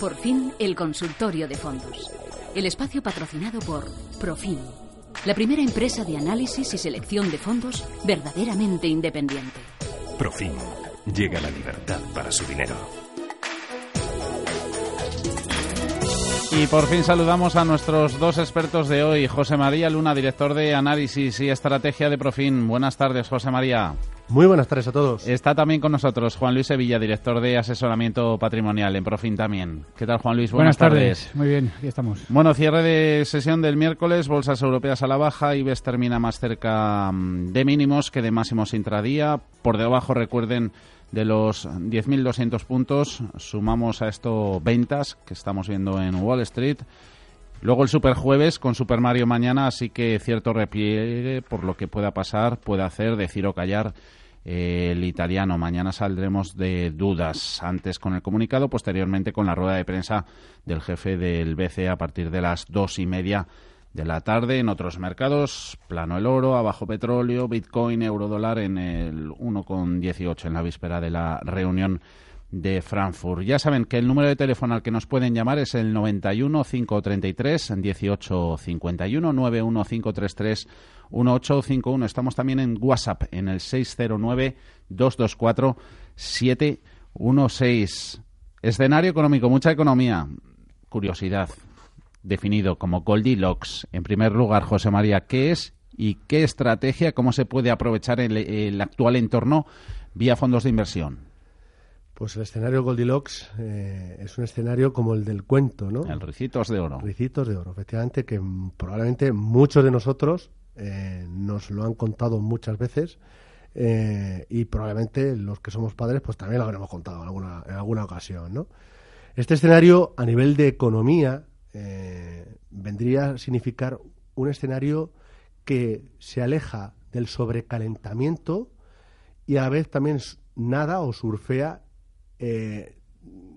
Por fin, el consultorio de fondos. El espacio patrocinado por Profin, la primera empresa de análisis y selección de fondos verdaderamente independiente. Profin. Llega la libertad para su dinero. Y por fin saludamos a nuestros dos expertos de hoy. José María Luna, director de Análisis y Estrategia de Profin. Buenas tardes, José María. Muy buenas tardes a todos. Está también con nosotros Juan Luis Sevilla, director de asesoramiento patrimonial en Profin también. ¿Qué tal, Juan Luis? Buenas, tardes. Muy bien, aquí estamos. Bueno, cierre de sesión del miércoles, bolsas europeas a la baja, IBEX termina más cerca mm, de mínimos que de máximos intradía. Por debajo, recuerden, de los 10.200 puntos, sumamos a esto ventas que estamos viendo en Wall Street. Luego el Super Jueves con Super Mario mañana, así que cierto repliegue por lo que pueda pasar, puede hacer, decir o callar el italiano. Mañana saldremos de dudas, antes con el comunicado, posteriormente con la rueda de prensa del jefe del BCE a partir de las dos y media de la tarde. En otros mercados, plano el oro, abajo petróleo, Bitcoin, euro dólar en el 1,18 en la víspera de la reunión de Frankfurt. Ya saben que el número de teléfono al que nos pueden llamar es el 91 533 1851 91 533 1851. Estamos también en WhatsApp en el 609 224 716. Escenario económico, mucha economía. Curiosidad. Definido como Goldilocks. En primer lugar, José María, ¿qué es y qué estrategia, cómo se puede aprovechar el, el actual entorno vía fondos de inversión? Pues el escenario Goldilocks eh, es un escenario como el del cuento, ¿no? El Ricitos de Oro. Ricitos de Oro, efectivamente, que probablemente muchos de nosotros eh, nos lo han contado muchas veces eh, y probablemente los que somos padres pues también lo habremos contado en alguna, en alguna ocasión, ¿no? Este escenario a nivel de economía vendría a significar un escenario que se aleja del sobrecalentamiento y a la vez también nada o surfea eh,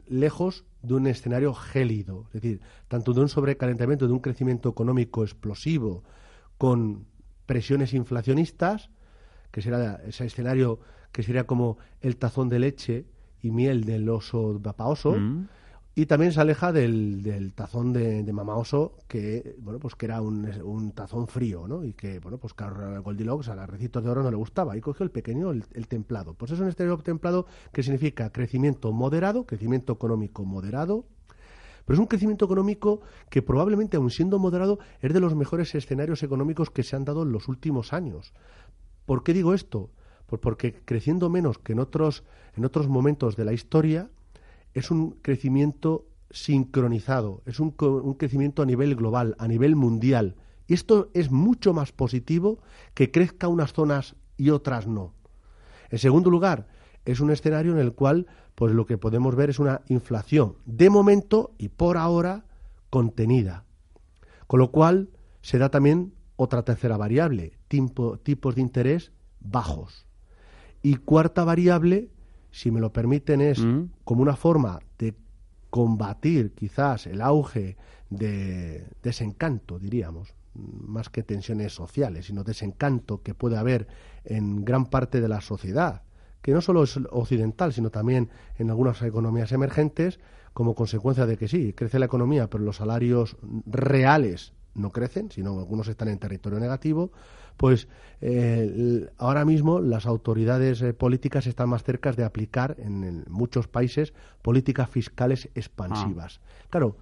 lejos de un escenario gélido, es decir, tanto de un sobrecalentamiento, de un crecimiento económico explosivo con presiones inflacionistas, que será ese escenario que sería como el tazón de leche y miel del oso vapaoso, mm y también se aleja del, tazón de, de mamaoso que bueno pues que era un, un, tazón frío no y que bueno pues a Goldilocks a los recitos de oro no le gustaba y cogió el pequeño el, el templado pues es un exterior templado que significa crecimiento moderado crecimiento económico moderado pero es un crecimiento económico que probablemente, aun siendo moderado, es de los mejores escenarios económicos que se han dado en los últimos años. ¿Por qué digo esto? Pues porque creciendo menos que en otros, en otros momentos de la historia, es un crecimiento sincronizado, es un, un, crecimiento a nivel global, a nivel mundial. Y esto es mucho más positivo que crezca unas zonas y otras no. En segundo lugar, es un escenario en el cual pues lo que podemos ver es una inflación de momento y por ahora contenida. Con lo cual se da también otra tercera variable, tipo, tipos de interés bajos. Y cuarta variable, si me lo permiten, es mm. como una forma de combatir quizás el auge de desencanto, diríamos, más que tensiones sociales, sino desencanto que puede haber en gran parte de la sociedad, que no solo es occidental, sino también en algunas economías emergentes, como consecuencia de que sí, crece la economía, pero los salarios reales no crecen, sino algunos están en territorio negativo, pues eh, ahora mismo las autoridades eh, políticas están más cerca de aplicar en, en, muchos países políticas fiscales expansivas. Ah. Claro,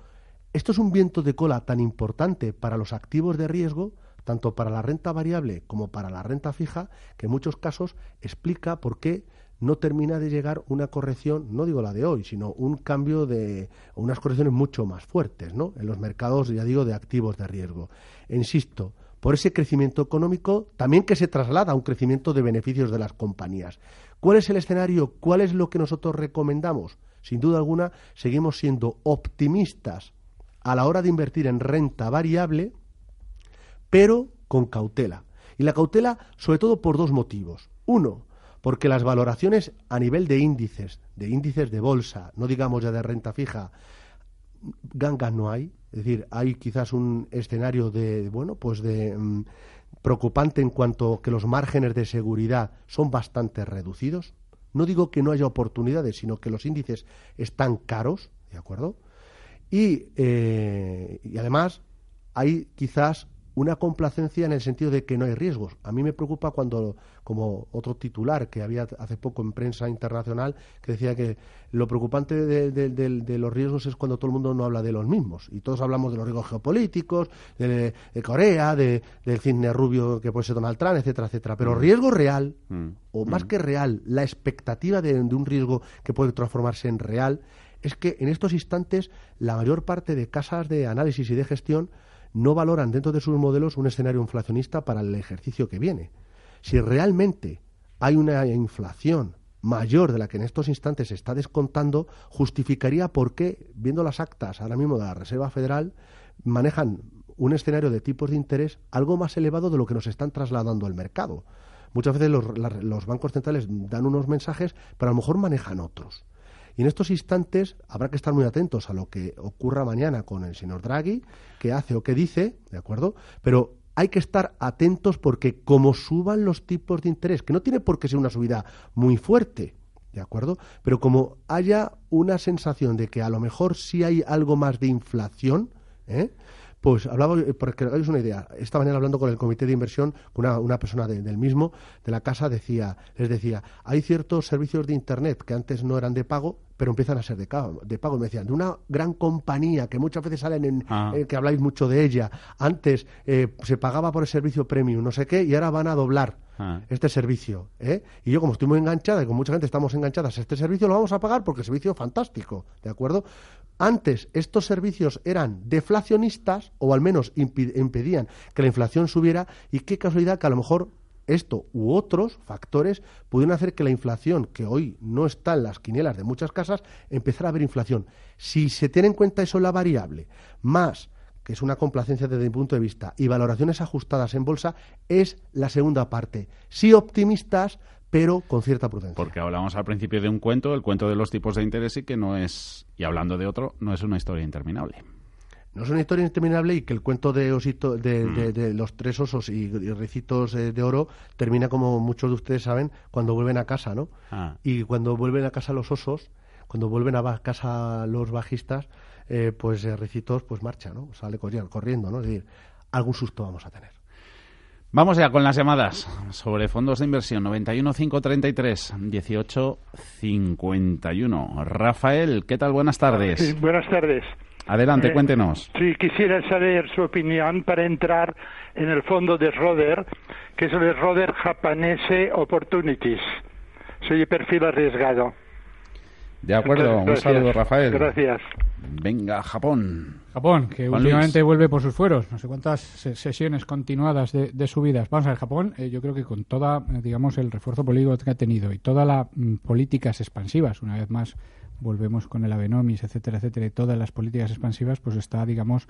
esto es un viento de cola tan importante para los activos de riesgo, tanto para la renta variable como para la renta fija, que en muchos casos explica por qué no termina de llegar una corrección, no digo la de hoy, sino un cambio de unas correcciones mucho más fuertes, ¿no? En los mercados, ya digo, de activos de riesgo. E insisto, por ese crecimiento económico, también que se traslada a un crecimiento de beneficios de las compañías. ¿Cuál es el escenario? ¿Cuál es lo que nosotros recomendamos? Sin duda alguna, seguimos siendo optimistas a la hora de invertir en renta variable, pero con cautela. Y la cautela, sobre todo, por dos motivos. Uno, porque las valoraciones a nivel de índices, de índices de bolsa, no digamos ya de renta fija, gangas no hay, es decir, hay quizás un escenario de, bueno, pues de mm, preocupante en cuanto que los márgenes de seguridad son bastante reducidos. No digo que no haya oportunidades, sino que los índices están caros, ¿de acuerdo? Y, eh, y además hay quizás una complacencia en el sentido de que no hay riesgos. A mí me preocupa cuando, como otro titular que había hace poco en prensa internacional, que decía que lo preocupante de, los riesgos es cuando todo el mundo no habla de los mismos. Y todos hablamos de los riesgos geopolíticos, de, Corea, del cisne rubio que puede ser Donald Trump, etcétera, etcétera. Pero mm. riesgo real, mm. o más mm. que real, la expectativa de un riesgo que puede transformarse en real, es que en estos instantes la mayor parte de casas de análisis y de gestión no valoran dentro de sus modelos un escenario inflacionista para el ejercicio que viene. Si realmente hay una inflación mayor de la que en estos instantes se está descontando, justificaría por qué, viendo las actas ahora mismo de la Reserva Federal, manejan un escenario de tipos de interés algo más elevado de lo que nos están trasladando al mercado. Muchas veces los, los bancos centrales dan unos mensajes, pero a lo mejor manejan otros. Y en estos instantes habrá que estar muy atentos a lo que ocurra mañana con el señor Draghi, qué hace o qué dice, ¿de acuerdo? Pero hay que estar atentos porque como suban los tipos de interés, que no tiene por qué ser una subida muy fuerte, ¿de acuerdo? Pero como haya una sensación de que a lo mejor sí hay algo más de inflación, ¿eh? Pues hablaba, porque hagáis una idea, esta mañana hablando con el comité de inversión, con una, persona del mismo, de la casa, decía, les decía, hay ciertos servicios de Internet que antes no eran de pago, pero empiezan a ser de, de pago. Me decían, de una gran compañía que muchas veces salen en, ah. eh, que habláis mucho de ella, antes eh, se pagaba por el servicio premium, no sé qué, y ahora van a doblar ah. este servicio. ¿eh? Y yo, como estoy muy enganchada y con mucha gente estamos enganchadas a este servicio, lo vamos a pagar porque el servicio es fantástico, ¿de acuerdo? Antes estos servicios eran deflacionistas o al menos impedían que la inflación subiera y qué casualidad que a lo mejor esto u otros factores pudieron hacer que la inflación, que hoy no está en las quinielas de muchas casas, empezara a haber inflación. Si se tiene en cuenta eso la variable, más que es una complacencia desde mi punto de vista, y valoraciones ajustadas en bolsa, es la segunda parte. Sí optimistas, pero con cierta prudencia. Porque hablamos al principio de un cuento, el cuento de los tipos de interés y que no es, y hablando de otro, no es una historia interminable. No es una historia interminable y que el cuento de, osito, de, mm. los tres osos y, recitos eh, de oro termina, como muchos de ustedes saben, cuando vuelven a casa, ¿no? Ah. Y cuando vuelven a casa los osos, cuando vuelven a casa los bajistas, eh, pues eh, recitos pues marcha, ¿no? Sale corriendo, ¿no? Es decir, algún susto vamos a tener. Vamos ya con las llamadas sobre fondos de inversión 91 533 18 51. Rafael, ¿qué tal? Buenas tardes. buenas tardes. Adelante, eh, cuéntenos. Sí, quisiera saber su opinión para entrar en el fondo de Roder, que es el Roder Japanese Opportunities. Soy de perfil arriesgado. De acuerdo, un saludo, Rafael. Gracias. Venga, Japón. Japón, que últimamente vuelve por sus fueros. No sé cuántas sesiones continuadas de, subidas. Vamos a ver, Japón, eh, yo creo que con toda, eh, digamos, el refuerzo político que ha tenido y todas las mm, políticas expansivas, una vez más volvemos con el Avenomis, etcétera, etcétera, y todas las políticas expansivas, pues está, digamos,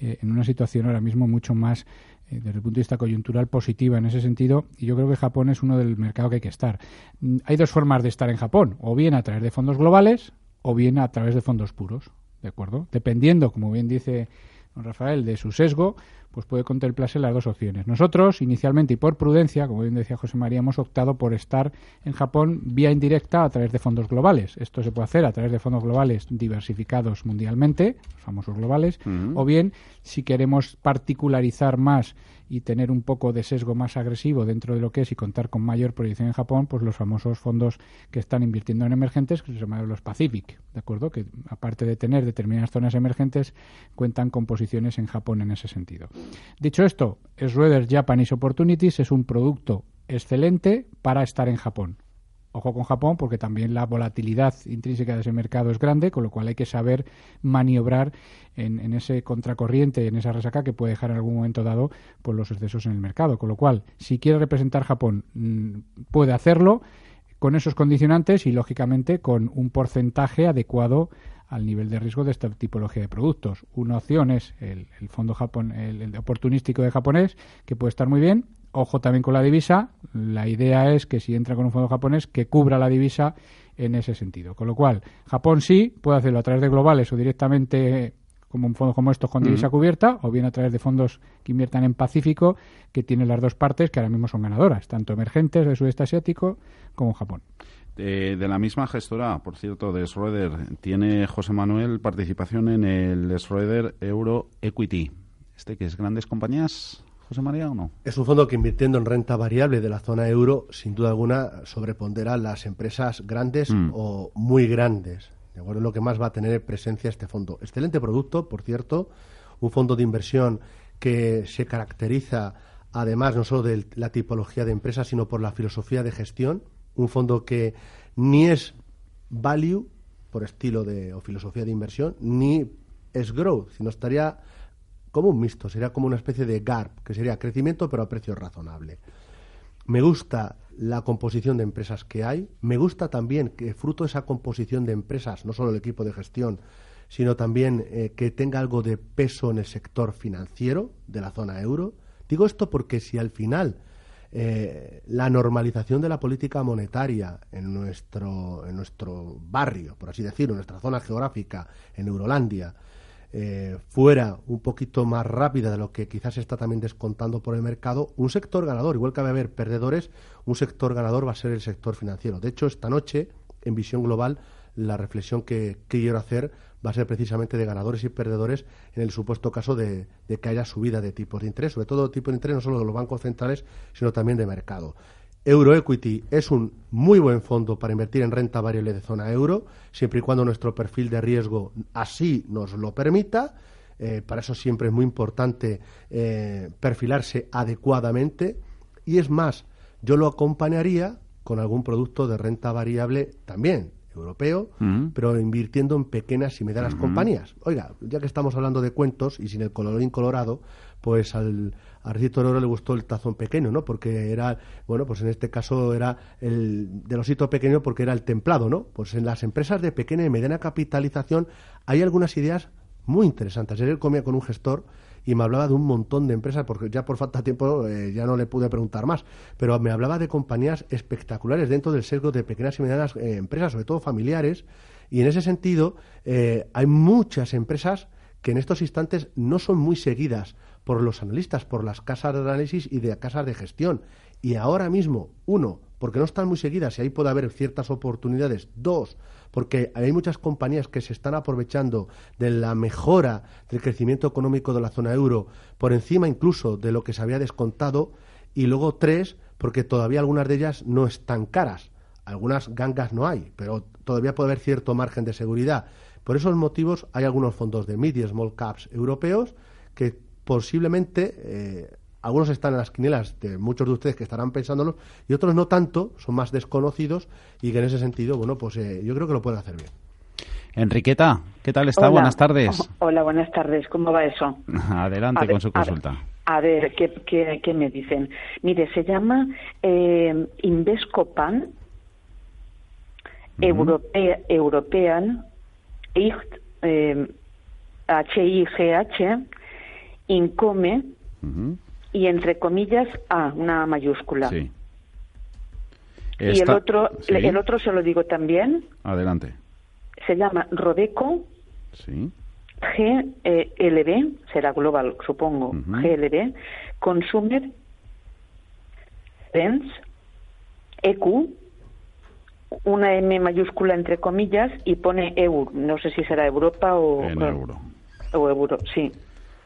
eh, en una situación ahora mismo mucho más, desde el punto de vista coyuntural, positiva en ese sentido, y yo creo que Japón es uno del mercado que hay que estar. Mm, hay dos formas de estar en Japón, o bien a través de fondos globales, o bien a través de fondos puros. ¿de acuerdo? Dependiendo, como bien dice don Rafael, de su sesgo, pues puede contemplarse las dos opciones. Nosotros, inicialmente y por prudencia, como bien decía José María, hemos optado por estar en Japón vía indirecta a través de fondos globales. Esto se puede hacer a través de fondos globales diversificados mundialmente, los famosos globales, o bien, si queremos particularizar más y tener un poco de sesgo más agresivo dentro de lo que es y contar con mayor proyección en Japón, pues los famosos fondos que están invirtiendo en emergentes, que se llaman los Pacific, ¿de acuerdo? Que aparte de tener determinadas zonas emergentes, cuentan con posiciones en Japón en ese sentido. Dicho esto, Schroeder Japanese Opportunities es un producto excelente para estar en Japón. Ojo con Japón porque también la volatilidad intrínseca de ese mercado es grande, con lo cual hay que saber maniobrar en, ese contracorriente, en esa resaca que puede dejar en algún momento dado por los excesos en el mercado. Con lo cual, si quiere representar Japón, mm, puede hacerlo con esos condicionantes y, lógicamente, con un porcentaje adecuado al nivel de riesgo de esta tipología de productos. Una opción es el, fondo Japón, el, oportunístico de japonés, que puede estar muy bien, Ojo también con la divisa. La idea es que si entra con un fondo japonés, que cubra la divisa en ese sentido. Con lo cual, Japón sí puede hacerlo a través de globales o directamente como un fondo como estos con divisa cubierta, o bien a través de fondos que inviertan en Pacífico, que tienen las dos partes que ahora mismo son ganadoras, tanto emergentes del sudeste asiático como Japón. Eh, de la misma gestora, por cierto, de Schroeder, tiene José Manuel participación en el Schroeder Euro Equity. ¿Este que es grandes compañías, José María, o no? Es un fondo que invirtiendo en renta variable de la zona euro, sin duda alguna, sobrepondera las empresas grandes Mm. o muy grandes. De acuerdo, es lo que más va a tener presencia este fondo. Excelente producto, por cierto, un fondo de inversión que se caracteriza además no solo de la tipología de empresa, sino por la filosofía de gestión. Un fondo que ni es value, por estilo de o filosofía de inversión, ni es growth, sino estaría como un mixto, sería como una especie de GARP, que sería crecimiento pero a precio razonable. Me gusta la composición de empresas que hay, me gusta también que fruto de esa composición de empresas, no solo el equipo de gestión, sino también eh, que tenga algo de peso en el sector financiero de la zona euro. Digo esto porque si al final eh, la normalización de la política monetaria en nuestro, en nuestro barrio, por así decirlo, en nuestra zona geográfica, en Eurolandia, eh, fuera un poquito más rápida de lo que quizás se está también descontando por el mercado, un sector ganador, igual que va a haber perdedores, un sector ganador va a ser el sector financiero. De hecho, esta noche, en visión global, la reflexión que, que quiero hacer va a ser precisamente de ganadores y perdedores en el supuesto caso de, de que haya subida de tipos de interés, sobre todo tipos de interés no solo de los bancos centrales, sino también de mercado. Euroequity es un muy buen fondo para invertir en renta variable de zona euro, siempre y cuando nuestro perfil de riesgo así nos lo permita. Eh, para eso siempre es muy importante eh, perfilarse adecuadamente. Y es más, yo lo acompañaría con algún producto de renta variable también europeo, pero invirtiendo en pequeñas y medianas compañías. Oiga, ya que estamos hablando de cuentos y sin el colorín colorado, pues al a Ricito Oro le gustó el tazón pequeño, ¿no? Porque era, bueno, pues en este caso era el del osito pequeño porque era el templado, ¿no? Pues en las empresas de pequeña y mediana capitalización hay algunas ideas muy interesantes. Ayer comía con un gestor y me hablaba de un montón de empresas, porque ya por falta de tiempo eh, ya no le pude preguntar más, pero me hablaba de compañías espectaculares dentro del sesgo de pequeñas y medianas eh, empresas, sobre todo familiares, y en ese sentido eh, hay muchas empresas que en estos instantes no son muy seguidas por los analistas, por las casas de análisis y de casas de gestión. Y ahora mismo, uno, porque no están muy seguidas y ahí puede haber ciertas oportunidades. Dos, porque hay muchas compañías que se están aprovechando de la mejora del crecimiento económico de la zona euro por encima incluso de lo que se había descontado. Y luego tres, porque todavía algunas de ellas no están caras. Algunas gangas no hay, pero todavía puede haber cierto margen de seguridad. Por esos motivos hay algunos fondos de mid small caps europeos que posiblemente eh, algunos están en las quinielas de muchos de ustedes que estarán pensándolos y otros no tanto, son más desconocidos y que en ese sentido, bueno, pues eh, yo creo que lo pueden hacer bien. Enriqueta, ¿qué tal está? Hola. Buenas tardes. O- Hola, buenas tardes. ¿Cómo va eso? Adelante ver, con su a ver, consulta. A ver, ¿qué, qué, qué me dicen? Mire, se llama eh, Invescopan Europea, European eh, HIGH Income Ujú, y entre comillas A, una mayúscula. Sí. Y el otro, sí, el otro se lo digo también, Adelante. se llama Rodeco Sí. GLB, será global, supongo, Ujú. GLB, Consumer Trends, EQ, una M mayúscula entre comillas y pone EUR. No sé si será Europa o, En euro. o euro, sí.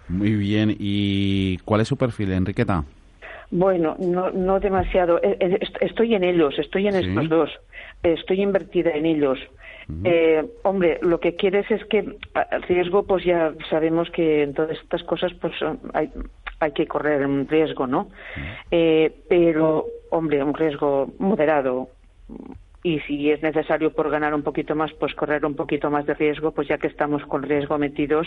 Muy bien. ¿Y cuál es su perfil, Enriqueta? Bueno, no, no demasiado. Eh, eh, est- Estoy en ellos, estoy en Sí. estos dos. Estoy invertida en ellos. Eh, hombre, lo que quieres es que a- riesgo, pues ya sabemos que en todas estas cosas, pues hay, hay que correr un riesgo, ¿no? Eh, pero, hombre, un riesgo moderado. Y si es necesario por ganar un poquito más, pues correr un poquito más de riesgo, pues ya que estamos con riesgo metidos,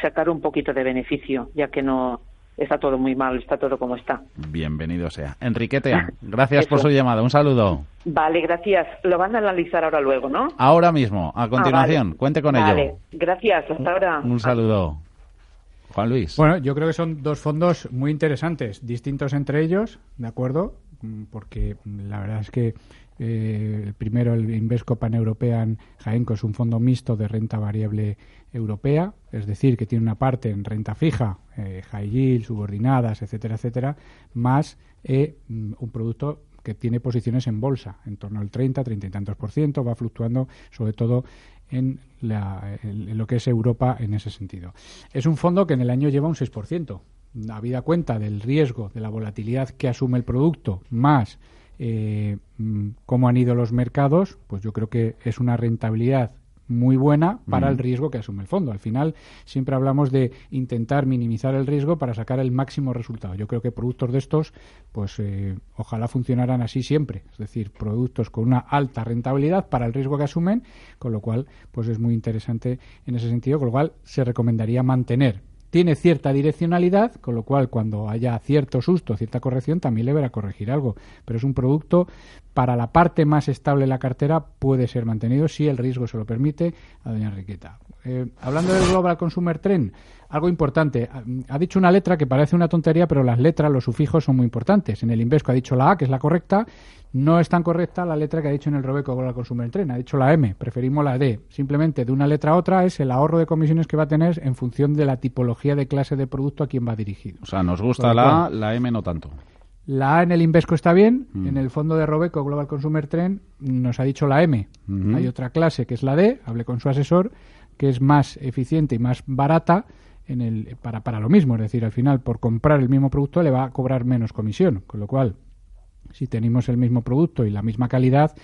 sacar un poquito de beneficio, ya que no está todo muy mal, está todo como está. Bienvenido sea. Enriquete, gracias por su llamada. Un saludo. Vale, gracias. Lo van a analizar ahora luego, ¿no? Ahora mismo, a continuación, Ah, vale. cuente con Vale, ello. gracias. Hasta ahora. Un saludo. Juan Luis. Bueno, yo creo que son dos fondos muy interesantes, distintos entre ellos, ¿de acuerdo? Mm, Porque la verdad es que eh, el primero, el Invesco Pan-European Jaenco, es un fondo mixto de renta variable europea, es decir, que tiene una parte en renta fija, eh, high yield, subordinadas, etcétera, etcétera, más eh, mm, un producto que tiene posiciones en bolsa, en torno al 30, 30 y tantos por ciento, va fluctuando sobre todo en, lo que es Europa en ese sentido. Es un fondo que en el año lleva un 6%. Habida cuenta del riesgo, de la volatilidad que asume el producto, más eh, mm, cómo han ido los mercados, pues yo creo que es una rentabilidad muy buena para el riesgo que asume el fondo. Al final siempre hablamos de intentar minimizar el riesgo para sacar el máximo resultado. Yo creo que productos de estos, pues eh, ojalá funcionaran así siempre. Es decir, productos con una alta rentabilidad para el riesgo que asumen, con lo cual, pues es muy interesante en ese sentido, con lo cual se recomendaría mantener tiene cierta direccionalidad, con lo cual cuando haya cierto susto, cierta corrección, también le verá corregir algo. Pero es un producto para la parte más estable de la cartera puede ser mantenido si el riesgo se lo permite a doña Enriqueta. Eh, hablando del Global Consumer Trend, algo importante. Ha, dicho una letra que parece una tontería, pero las letras, los sufijos son muy importantes. En el Invesco ha dicho la A, que es la correcta. No es tan correcta la letra que ha dicho en el Robeco Global Consumer Trend. Ha dicho la M. Preferimos la D. Simplemente de una letra a otra es el ahorro de comisiones que va a tener en función de la tipología de clase de producto a quien va dirigido. O sea, nos gusta la A, la M no tanto. La A en el Invesco está bien, mm. en el fondo de Robeco Global Consumer Trend nos ha dicho la M. Hay otra clase que es la D, hablé con su asesor, que es más eficiente y más barata en el, para, para lo mismo. Es decir, al final, por comprar el mismo producto le va a cobrar menos comisión. Con lo cual, si tenemos el mismo producto y la misma calidad,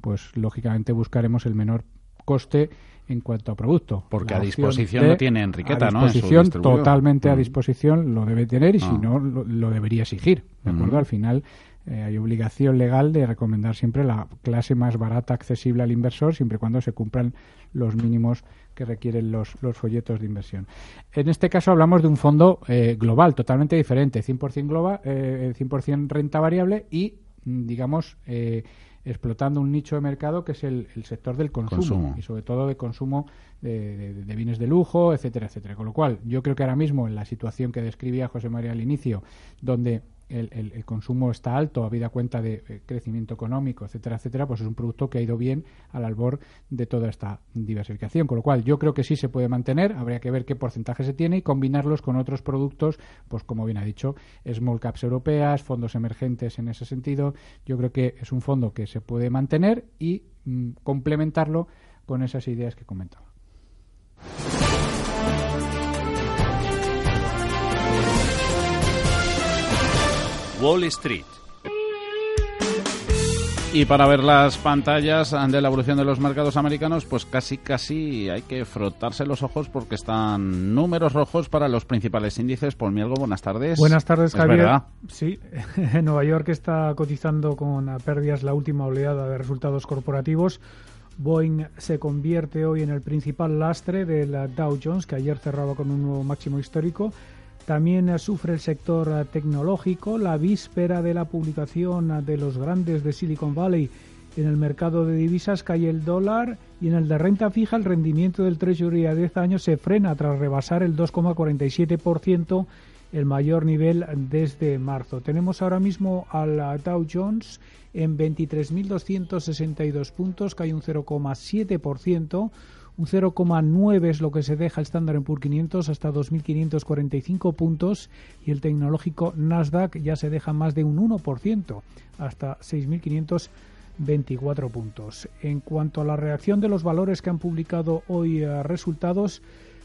pues lógicamente buscaremos el menor coste en cuanto a producto. Porque a disposición lo tiene Enriqueta, ¿no? disposición, totalmente a mm. disposición lo debe tener y si ah. no, lo, debería exigir. ¿De acuerdo? Al final eh, hay obligación legal de recomendar siempre la clase más barata accesible al inversor, siempre y cuando se cumplan los mínimos que requieren los, los folletos de inversión. En este caso hablamos de un fondo eh, global, totalmente diferente, 100%, global, eh, 100 renta variable y, mm, digamos, eh, explotando un nicho de mercado que es el, sector del consumo, y sobre todo de consumo de, bienes de lujo, etcétera, etcétera. Con lo cual, yo creo que ahora mismo en la situación que describía José María al inicio, donde el, consumo está alto, habida cuenta de eh, crecimiento económico, etcétera, etcétera, pues es un producto que ha ido bien al albor de toda esta diversificación. Con lo cual, yo creo que sí se puede mantener, habría que ver qué porcentaje se tiene y combinarlos con otros productos, pues como bien ha dicho, small caps europeas, fondos emergentes en ese sentido. Yo creo que es un fondo que se puede mantener y mm, complementarlo con esas ideas que comentaba. Wall Street. Y para ver las pantallas de la evolución de los mercados americanos, pues casi casi hay que frotarse los ojos porque están números rojos para los principales índices. Paul Mielgo, buenas tardes. Buenas tardes, Javier. Sí, en Nueva York está cotizando con pérdidas la última oleada de resultados corporativos. Boeing se convierte hoy en el principal lastre del Dow Jones, que ayer cerraba con un nuevo máximo histórico. También eh, sufre el sector eh, tecnológico. La víspera de la publicación eh, de los grandes de Silicon Valley en el mercado de divisas cae el dólar y en el de renta fija el rendimiento del Treasury a 10 años se frena tras rebasar el 2,47%, el mayor nivel desde marzo. Tenemos ahora mismo al Dow Jones en 23.262 puntos, cae un 0,7%. Un 0,9 es lo que se deja el estándar en PUR 500 hasta 2.545 puntos y el tecnológico Nasdaq ya se deja más de un 1% hasta 6.524 puntos. En cuanto a la reacción de los valores que han publicado hoy eh, resultados,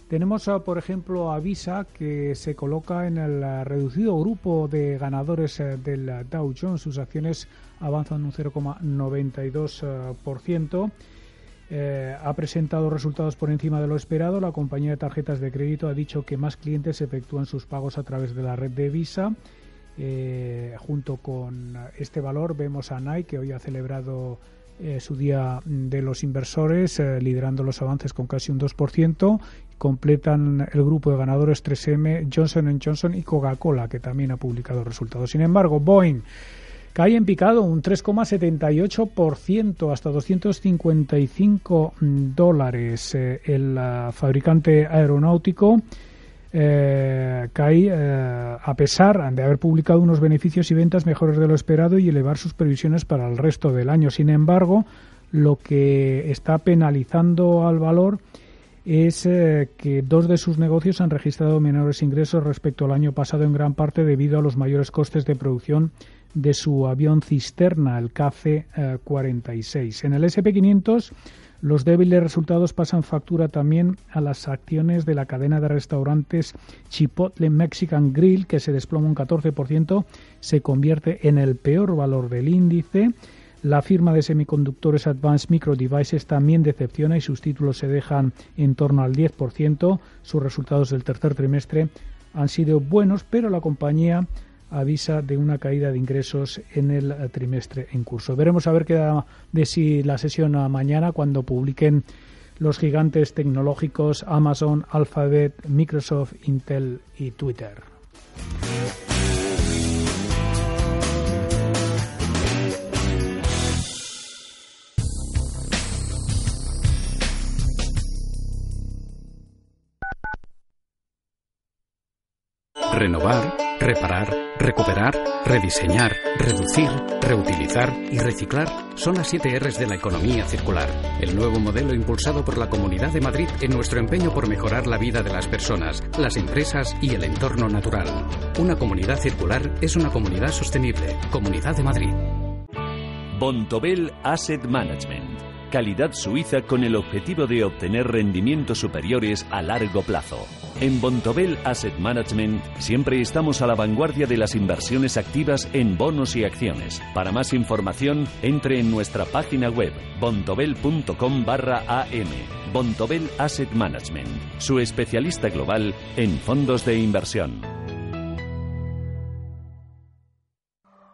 tenemos, eh, por ejemplo, a Visa, que se coloca en el eh, reducido grupo de ganadores del Dow Jones. Sus acciones avanzan un 0,92%. Eh, ha presentado resultados por encima de lo esperado. La compañía de tarjetas de crédito ha dicho que más clientes efectúan sus pagos a través de la red de Visa. Eh, junto con este valor vemos a Nike, que hoy ha celebrado eh, su día de los inversores, liderando los avances con casi un 2%. Completan el grupo de ganadores 3M, Johnson Johnson y Coca-Cola, que también ha publicado resultados. Sin embargo, Boeing Cae en picado un 3,78% hasta 255 dólares. Eh, el uh, fabricante aeronáutico eh, cae eh, a pesar de haber publicado unos beneficios y ventas mejores de lo esperado y elevar sus previsiones para el resto del año. Sin embargo, lo que está penalizando al valor es que dos de sus negocios han registrado menores ingresos respecto al año pasado en gran parte debido a los mayores costes de producción de su avión cisterna, el KC-46. En el SP500 los débiles resultados pasan factura también a las acciones de la cadena de restaurantes Chipotle Mexican Grill, que se desploma un 14%, se convierte en el peor valor del índice. La firma de semiconductores Advanced Micro Devices también decepciona y sus títulos se dejan en torno al 10%. Sus resultados del tercer trimestre han sido buenos, pero la compañía avisa de una caída de ingresos en el trimestre en curso. Veremos a ver qué da de si la sesión mañana cuando publiquen los gigantes tecnológicos Amazon, Alphabet, Microsoft, Intel y Twitter. Renovar, reparar, recuperar, rediseñar, reducir, reutilizar y reciclar son las siete R's de la economía circular, el nuevo modelo impulsado por la Comunidad de Madrid en nuestro empeño por mejorar la vida de las personas, las empresas y el entorno natural. Una comunidad circular es una comunidad sostenible. Comunidad de Madrid. Bontobel Asset Management. Calidad suiza con el objetivo de obtener rendimientos superiores a largo plazo. En Bontobel Asset Management siempre estamos a la vanguardia de las inversiones activas en bonos y acciones. Para más información, entre en nuestra página web bontobel.com barra am. Bontobel Asset Management, su especialista global en fondos de inversión.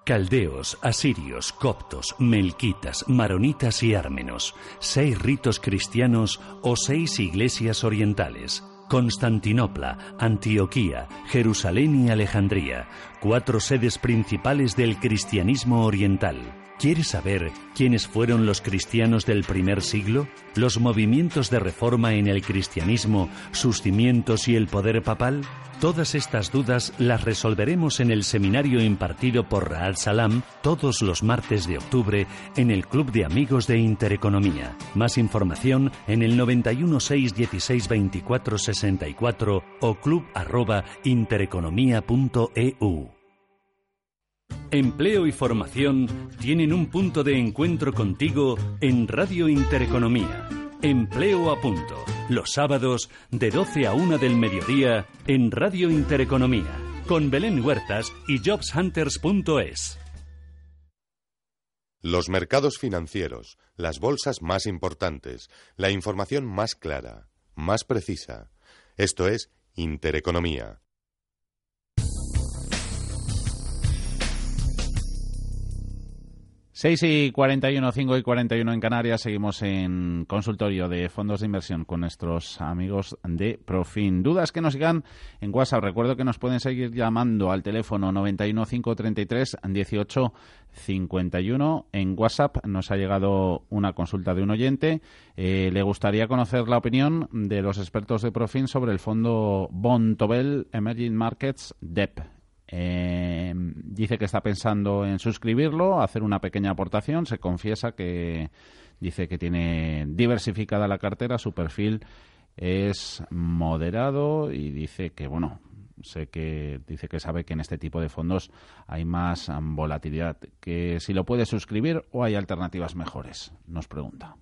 Caldeos, asirios, coptos, melquitas, maronitas y ármenos, seis ritos cristianos o seis iglesias orientales. Constantinopla, Antioquía, Jerusalén y Alejandría, cuatro sedes principales del cristianismo oriental. ¿Quieres saber quiénes fueron los cristianos del primer siglo? ¿Los movimientos de reforma en el cristianismo, sus cimientos y el poder papal? Todas estas dudas las resolveremos en el seminario impartido por Raal Salam todos los martes de octubre en el Club de Amigos de Intereconomía. Más información en el 91 6 16 24 64 o club. Empleo y formación tienen un punto de encuentro contigo en Radio Intereconomía. Empleo a punto, los sábados de 12 a 1 del mediodía en Radio Intereconomía, con Belén Huertas y jobshunters.es. Los mercados financieros, las bolsas más importantes, la información más clara, más precisa. Esto es Intereconomía. 6 y 41, 5 y 41 en Canarias. Seguimos en consultorio de fondos de inversión con nuestros amigos de Profin. Dudas que nos sigan en WhatsApp. Recuerdo que nos pueden seguir llamando al teléfono 91 533 18 51. En WhatsApp nos ha llegado una consulta de un oyente. Eh, le gustaría conocer la opinión de los expertos de Profin sobre el fondo Bontobel Emerging Markets DEP. Eh, dice que está pensando en suscribirlo, hacer una pequeña aportación. Se confiesa que dice que tiene diversificada la cartera, su perfil es moderado y dice que, bueno, sé que dice que sabe que en este tipo de fondos hay más volatilidad, que si lo puede suscribir o hay alternativas mejores, nos pregunta.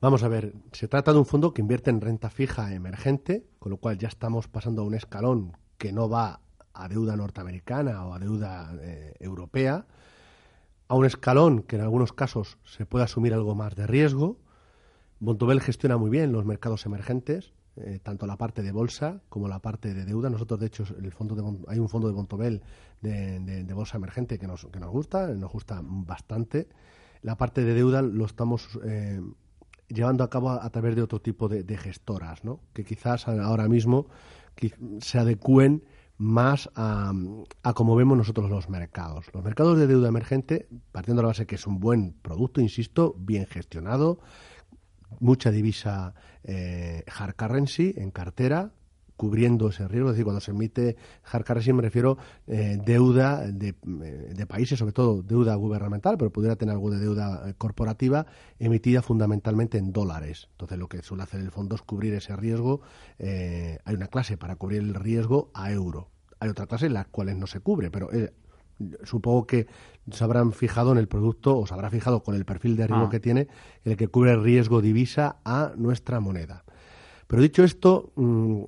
Vamos a ver, se trata de un fondo que invierte en renta fija emergente, con lo cual ya estamos pasando a un escalón que no va a deuda norteamericana o a deuda eh, europea, a un escalón que en algunos casos se puede asumir algo más de riesgo. Bontobel gestiona muy bien los mercados emergentes, eh, tanto la parte de bolsa como la parte de deuda. Nosotros, de hecho, el fondo de, hay un fondo de Bontobel de, bolsa emergente que nos, que nos gusta, nos gusta bastante. La parte de deuda lo estamos eh, llevando a cabo a, través de otro tipo de, de gestoras, ¿no? que quizás ahora mismo se adecúen más a, a como vemos nosotros los mercados. Los mercados de deuda emergente, partiendo de la base que es un buen producto, insisto, bien gestionado, mucha divisa eh, hard currency en cartera, cubriendo ese riesgo. Es decir, cuando se emite hard currency me refiero eh, deuda de, eh, de, países, sobre todo deuda gubernamental, pero pudiera tener algo de deuda eh, corporativa emitida fundamentalmente en dólares. Entonces, lo que suele hacer el fondo es cubrir ese riesgo. Eh, hay una clase para cubrir el riesgo a euro. Hay otra clase en las cuales no se cubre, pero eh, supongo que se habrán fijado en el producto o se habrá fijado con el perfil de riesgo Ah. que tiene, el que cubre el riesgo divisa a nuestra moneda. Pero dicho esto, mm,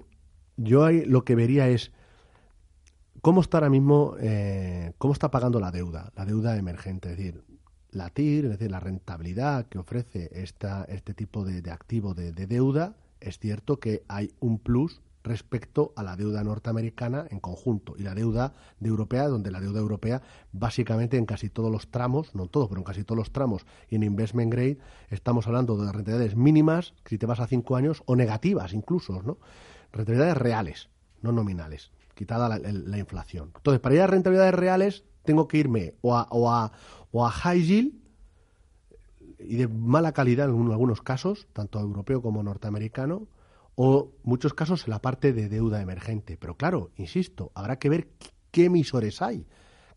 yo ahí lo que vería es cómo está ahora mismo, eh, cómo está pagando la deuda, la deuda emergente, es decir, la TIR, es decir, la rentabilidad que ofrece esta, este tipo de, activo de, de deuda, es cierto que hay un plus respecto a la deuda norteamericana en conjunto y la deuda de europea, donde la deuda europea básicamente en casi todos los tramos, no todos, pero en casi todos los tramos y en investment grade estamos hablando de rentabilidades mínimas, si te vas a cinco años, o negativas incluso, ¿no? Rentabilidades reales, no nominales, quitada la, la- la inflación. Entonces, para ir a rentabilidades reales, tengo que irme o a, o a, o a high yield y de mala calidad en algunos casos, tanto europeo como norteamericano, o muchos casos en la parte de deuda emergente. Pero claro, insisto, habrá que ver qué- qué emisores hay,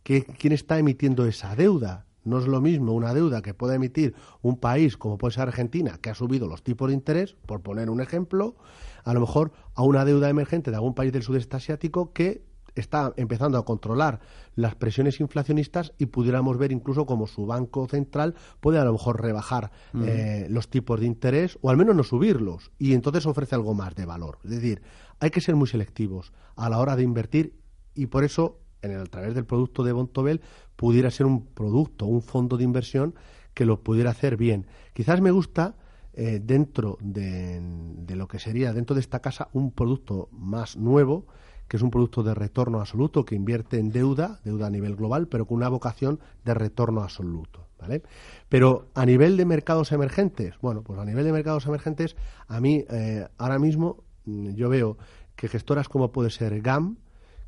qué, quién está emitiendo esa deuda. No es lo mismo una deuda que pueda emitir un país como puede ser Argentina, que ha subido los tipos de interés, por poner un ejemplo, a lo mejor a una deuda emergente de algún país del sudeste asiático que está empezando a controlar las presiones inflacionistas y pudiéramos ver incluso como su banco central puede a lo mejor rebajar eh, los tipos de interés o al menos no subirlos y entonces ofrece algo más de valor. Es decir, hay que ser muy selectivos a la hora de invertir y por eso en el, a través del producto de Bontobel pudiera ser un producto, un fondo de inversión que lo pudiera hacer bien. Quizás me gusta eh, dentro de, de lo que sería dentro de esta casa un producto más nuevo que es un producto de retorno absoluto que invierte en deuda, deuda a nivel global, pero con una vocación de retorno absoluto. ¿vale? Pero a nivel de mercados emergentes, bueno, pues a nivel de mercados emergentes, a mí eh, ahora mismo mm, yo veo que gestoras como puede ser GAM,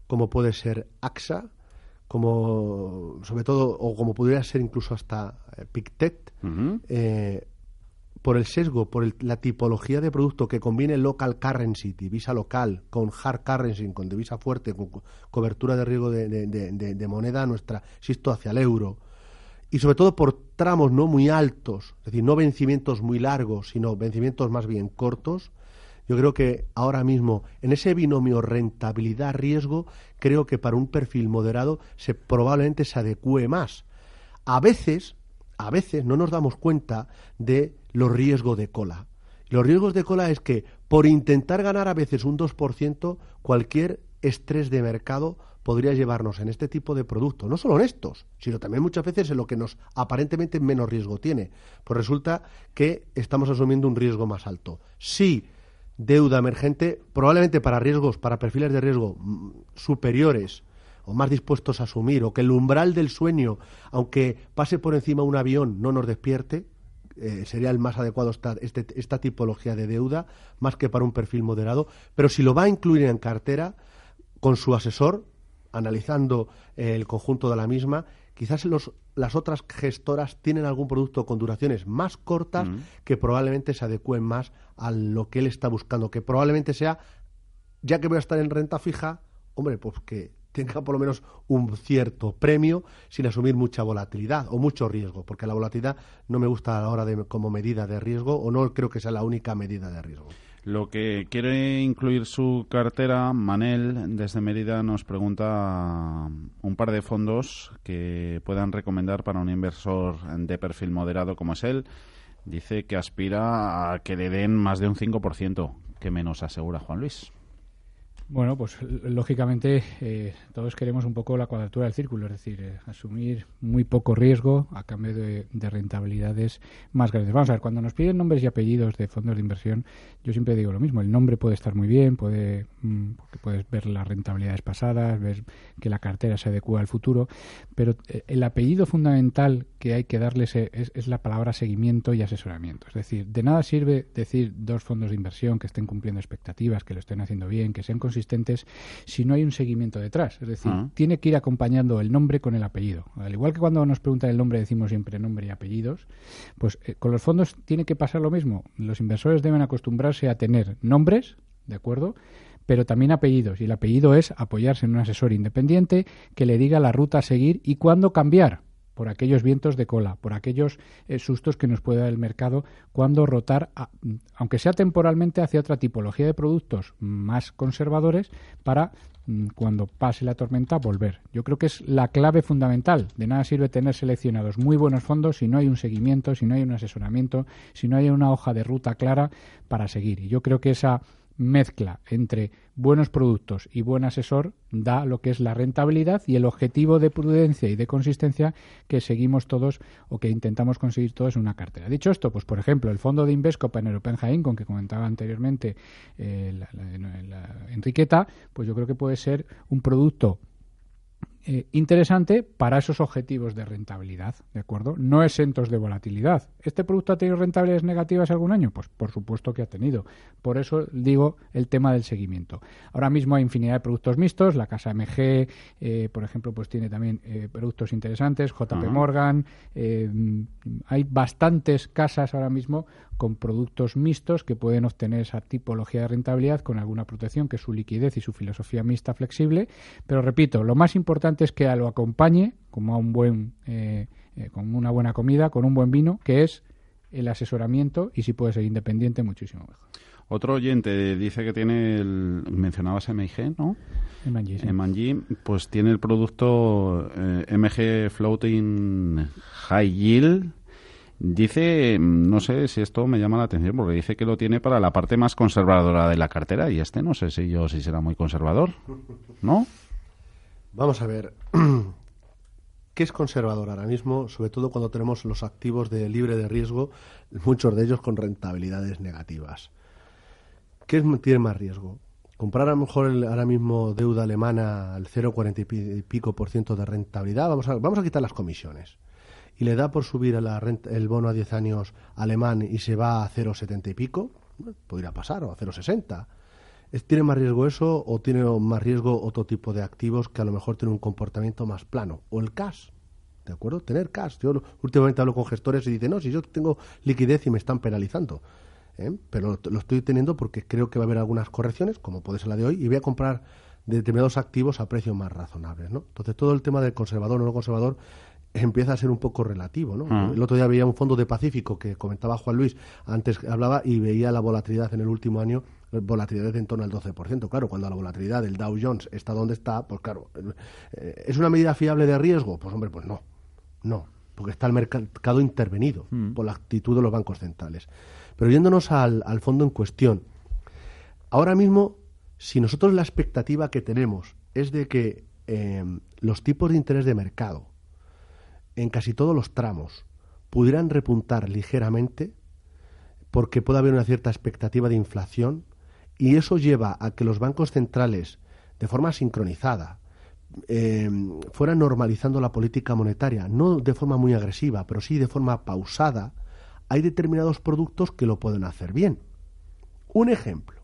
como puede ser AXA, como sobre todo, o como pudiera ser incluso hasta eh, Pictet, eh, por el sesgo, por el- la tipología de producto que combine local currency, divisa local, con hard currency, con divisa fuerte, con co- cobertura de riesgo de, de- de- de- de moneda nuestra, insisto, hacia el euro, y sobre todo por tramos no muy altos, es decir, no vencimientos muy largos, sino vencimientos más bien cortos, yo creo que ahora mismo, en ese binomio rentabilidad-riesgo, creo que para un perfil moderado se probablemente se adecue más. A veces, a veces no nos damos cuenta de los riesgos de cola. Los riesgos de cola es que por intentar ganar a veces un 2%, cualquier estrés de mercado podría llevarnos en este tipo de productos, no solo en estos, sino también muchas veces en lo que nos aparentemente menos riesgo tiene. Pues resulta que estamos asumiendo un riesgo más alto. Sí, deuda emergente, probablemente para riesgos, para perfiles de riesgo mm, superiores o más dispuestos a asumir, o que el umbral del sueño, aunque pase por encima un avión, no nos despierte, eh, sería el más adecuado esta, este- esta tipología de deuda, más que para un perfil moderado. Pero si lo va a incluir en cartera, con su asesor, analizando eh, el conjunto de la misma, quizás los, las otras gestoras tienen algún producto con duraciones más cortas que probablemente se adecúen más a lo que él está buscando, que probablemente sea, ya que voy a estar en renta fija, hombre, pues que tenga por lo menos un cierto premio sin asumir mucha volatilidad o mucho riesgo, porque la volatilidad no me gusta a la hora de como medida de riesgo o no creo que sea la única medida de riesgo. Lo que quiere incluir su cartera, Manel, desde Mérida, nos pregunta un par de fondos que puedan recomendar para un inversor de perfil moderado como es él. Dice que aspira a que le den más de un 5%, que menos asegura Juan Luis. Bueno, pues lógicamente eh, todos queremos un poco la cuadratura del círculo, es decir, eh, asumir muy poco riesgo a cambio de rentabilidades más grandes. Vamos a ver, cuando nos piden nombres y apellidos de fondos de inversión, yo siempre digo lo mismo, el nombre puede estar muy bien, puede mm, porque puedes ver las rentabilidades pasadas, ver que la cartera se adecua al futuro, pero eh, el apellido fundamental que hay que darles es, es la palabra seguimiento y asesoramiento. Es decir, de nada sirve decir dos fondos de inversión que estén cumpliendo expectativas, que lo estén haciendo bien, que sean consistentes, si no hay un seguimiento detrás. Es decir, Ah. tiene que ir acompañando el nombre con el apellido. Al igual que cuando nos preguntan el nombre decimos siempre nombre y apellidos, pues eh, con los fondos tiene que pasar lo mismo. Los inversores deben acostumbrarse a tener nombres, ¿de acuerdo? pero también apellidos. Y el apellido es apoyarse en un asesor independiente que le diga la ruta a seguir y cuándo cambiar. Por aquellos vientos de cola, por aquellos eh, sustos que nos puede dar el mercado cuando rotar, aunque sea temporalmente, hacia otra tipología de productos más conservadores para mm, cuando pase la tormenta volver. Yo creo que es la clave fundamental. De nada sirve tener seleccionados muy buenos fondos si no hay un seguimiento, si no hay un asesoramiento, si no hay una hoja de ruta clara para seguir. Y yo creo que esa mezcla entre buenos productos y buen asesor da lo que es la rentabilidad y el objetivo de prudencia y de consistencia que seguimos todos o que intentamos conseguir todos en una cartera. Dicho esto, pues por ejemplo, el fondo de Invesco para European con que comentaba anteriormente eh, la Enriqueta, pues yo creo que puede ser un producto eh, interesante para esos objetivos de rentabilidad, ¿de acuerdo? No exentos de volatilidad. ¿Este producto ha tenido rentabilidades negativas algún año? Pues por supuesto que ha tenido. Por eso digo el tema del seguimiento. Ahora mismo hay infinidad de productos mixtos. La casa MG, eh, por ejemplo, pues tiene también eh, productos interesantes. JP Morgan. hay bastantes casas ahora mismo con productos mixtos que pueden obtener esa tipología de rentabilidad con alguna protección, que es su liquidez y su filosofía mixta flexible. Pero repito, lo más importante es que lo acompañe como a un buen, eh, eh, con una buena comida, con un buen vino, que es el asesoramiento y si puede ser independiente, muchísimo mejor. Otro oyente dice que tiene, el, mencionabas MG, ¿no? MG, pues tiene el producto eh, MG Floating High Yield Dice, no sé si esto me llama la atención, porque dice que lo tiene para la parte más conservadora de la cartera y este no sé si yo si será muy conservador, ¿no? Vamos a ver, ¿qué es conservador ahora mismo? Sobre todo cuando tenemos los activos de libre de riesgo, muchos de ellos con rentabilidades negativas. ¿Qué tiene más riesgo? Comprar a lo mejor ahora mismo deuda alemana al 0,40 y pico por ciento de rentabilidad, vamos a, vamos a quitar las comisiones y le da por subir el bono a 10 años alemán y se va a 0,70 y pico, podría pasar, o a 0,60. ¿Tiene más riesgo eso o tiene más riesgo otro tipo de activos que a lo mejor tienen un comportamiento más plano? O el cash, ¿de acuerdo? Tener cash. Yo últimamente hablo con gestores y dicen, no, si yo tengo liquidez y me están penalizando. ¿eh? Pero lo estoy teniendo porque creo que va a haber algunas correcciones, como puede ser la de hoy, y voy a comprar determinados activos a precios más razonables. ¿no? Entonces, todo el tema del conservador o no conservador empieza a ser un poco relativo. ¿no? Ah. El otro día veía un fondo de Pacífico que comentaba Juan Luis, antes hablaba y veía la volatilidad en el último año, volatilidad en torno al 12%. Claro, cuando la volatilidad del Dow Jones está donde está, pues claro, eh, ¿es una medida fiable de riesgo? Pues hombre, pues no, no, porque está el mercado intervenido mm. por la actitud de los bancos centrales. Pero yéndonos al, fondo en cuestión, ahora mismo, si nosotros la expectativa que tenemos es de que eh, los tipos de interés de mercado en casi todos los tramos pudieran repuntar ligeramente porque puede haber una cierta expectativa de inflación y eso lleva a que los bancos centrales, de forma sincronizada, eh, fueran normalizando la política monetaria, no de forma muy agresiva, pero sí de forma pausada, hay determinados productos que lo pueden hacer bien. Un ejemplo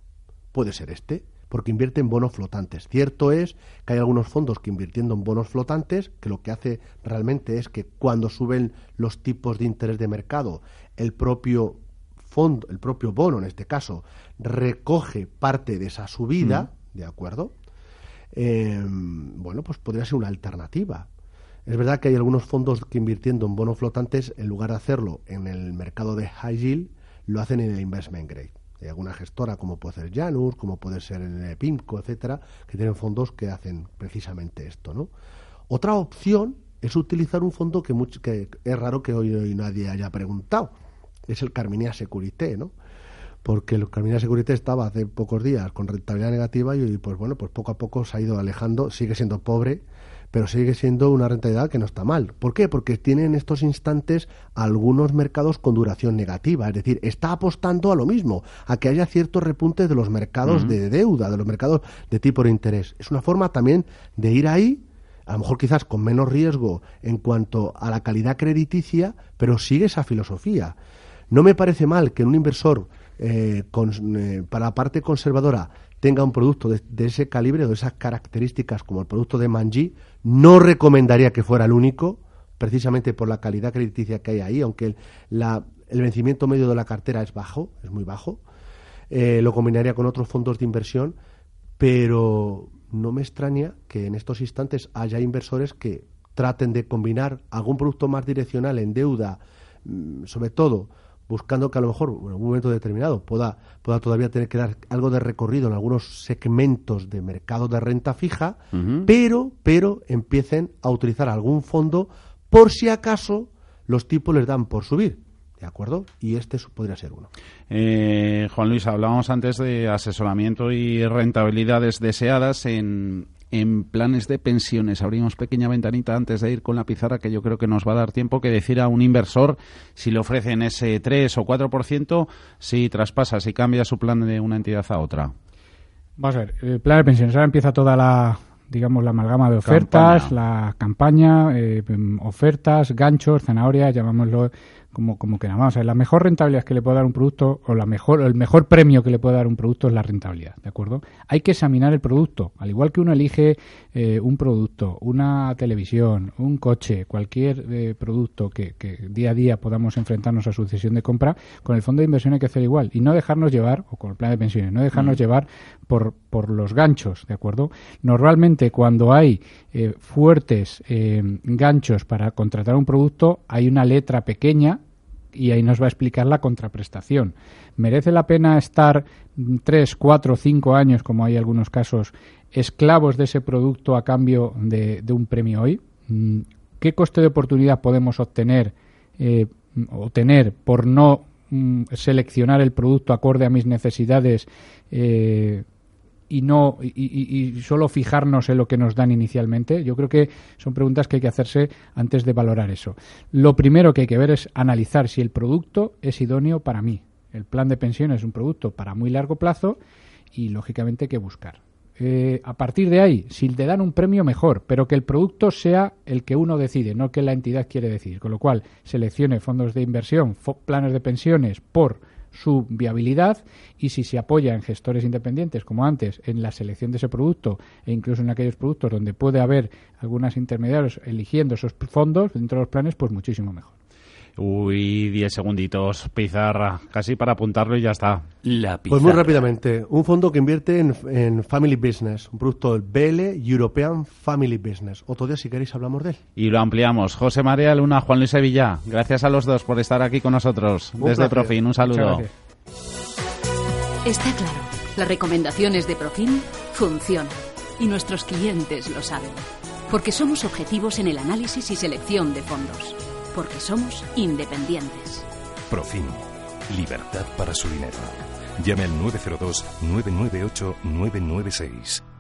puede ser este porque invierte en bonos flotantes. Cierto es que hay algunos fondos que invirtiendo en bonos flotantes, que lo que hace realmente es que cuando suben los tipos de interés de mercado, el propio fondo, el propio bono en este caso, recoge parte de esa subida, mm. ¿de acuerdo? Em, bueno, pues podría ser una alternativa. Es verdad que hay algunos fondos que invirtiendo en bonos flotantes, en lugar de hacerlo en el mercado de high yield, lo hacen en el investment grade alguna gestora como puede ser Janus, como puede ser el PIMCO, etcétera, que tienen fondos que hacen precisamente esto, ¿no? Otra opción es utilizar un fondo que, que es raro que hoy, hoy nadie haya preguntado, es el Carminia Securité, ¿no? porque el Carminia Securité estaba hace pocos días con rentabilidad negativa y pues bueno, pues poco a poco se ha ido alejando, sigue siendo pobre, pero sigue siendo una rentabilidad que no está mal. ¿Por qué? Porque tiene en estos instantes algunos mercados con duración negativa, es decir, está apostando a lo mismo, a que haya ciertos repuntes de los mercados de deuda, de los mercados de tipo de interés. Es una forma también de ir ahí, a lo mejor quizás con menos riesgo en cuanto a la calidad crediticia, pero sigue esa filosofía. No me parece mal que un inversor eh, eh, para la parte conservadora tenga un producto de, ese calibre o de esas características como el producto de Manji, no recomendaría que fuera el único, precisamente por la calidad crediticia que hay ahí, aunque el, vencimiento medio de la cartera es bajo, es muy bajo. Eh, lo combinaría con otros fondos de inversión, pero no me extraña que en estos instantes haya inversores que traten de combinar algún producto más direccional en deuda, mm, sobre todo buscando que a lo mejor en algún momento determinado pueda, pueda todavía tener que dar algo de recorrido en algunos segmentos de mercado de renta fija, pero, pero empiecen a utilizar algún fondo por si acaso los tipos les dan por subir. ¿De acuerdo? Y este podría ser uno. Eh, Juan Luis, hablábamos antes de asesoramiento y rentabilidades deseadas en, en planes de pensiones. Abrimos pequeña ventanita antes de ir con la pizarra que yo creo que nos va a dar tiempo que decir a un inversor si le ofrecen ese 3 o 4%, si traspasa, si cambia su plan de una entidad a otra. Vamos a ver, el plan de pensiones. Ahora empieza toda la digamos la amalgama de ofertas, la campaña, eh, ofertas, ganchos, zanahorias, llamámoslo como, como que nada más. la mejor rentabilidad que le puede dar un producto, o la mejor, el mejor premio que le puede dar un producto es la rentabilidad, ¿de acuerdo? Hay que examinar el producto, al igual que uno elige eh, un producto, una televisión, un coche, cualquier eh, producto que, que, día a día podamos enfrentarnos a su decisión de compra, con el fondo de inversión hay que hacer igual y no dejarnos llevar, o con el plan de pensiones, no dejarnos mm. llevar por, por los ganchos, ¿de acuerdo? Normalmente cuando hay eh, fuertes ganchos para contratar un producto, hay una letra pequeña y ahí nos va a explicar la contraprestación. ¿Merece la pena estar tres, cuatro, cinco años, como hay algunos casos, esclavos de ese producto a cambio de, un premio hoy? Mm, ¿Qué coste de oportunidad podemos obtener eh, o tener por no mm, seleccionar el producto acorde a mis necesidades eh, y no y, solo fijarnos en lo que nos dan inicialmente? Yo creo que son preguntas que hay que hacerse antes de valorar eso. Lo primero que hay que ver es analizar si el producto es idóneo para mí. El plan de pensión es un producto para muy largo plazo y lógicamente hay que buscar. Eh, a partir de ahí, si te dan un premio mejor, pero que el producto sea el que uno decide, no que la entidad quiere decir. Con lo cual, seleccione fondos de inversión, planes de pensiones por su viabilidad y si se apoya en gestores independientes, como antes, en la selección de ese producto e incluso en aquellos productos donde puede haber algunos intermediarios eligiendo esos fondos dentro de los planes, pues muchísimo mejor. Uy, 10 segunditos, pizarra, casi para apuntarlo y ya está. La Pues muy rápidamente, un fondo que invierte en, Family Business, un producto del BL European Family Business. Otro día, si queréis, hablamos de él. Y lo ampliamos. José María Luna, Juan Luis Sevilla, gracias a los dos por estar aquí con nosotros. Desde Profin, un saludo. Está claro, las recomendaciones de Profin funcionan y nuestros clientes lo saben, porque somos objetivos en el análisis y selección de fondos porque somos independientes. Profim, libertad para su dinero. Llame al 902-998-996.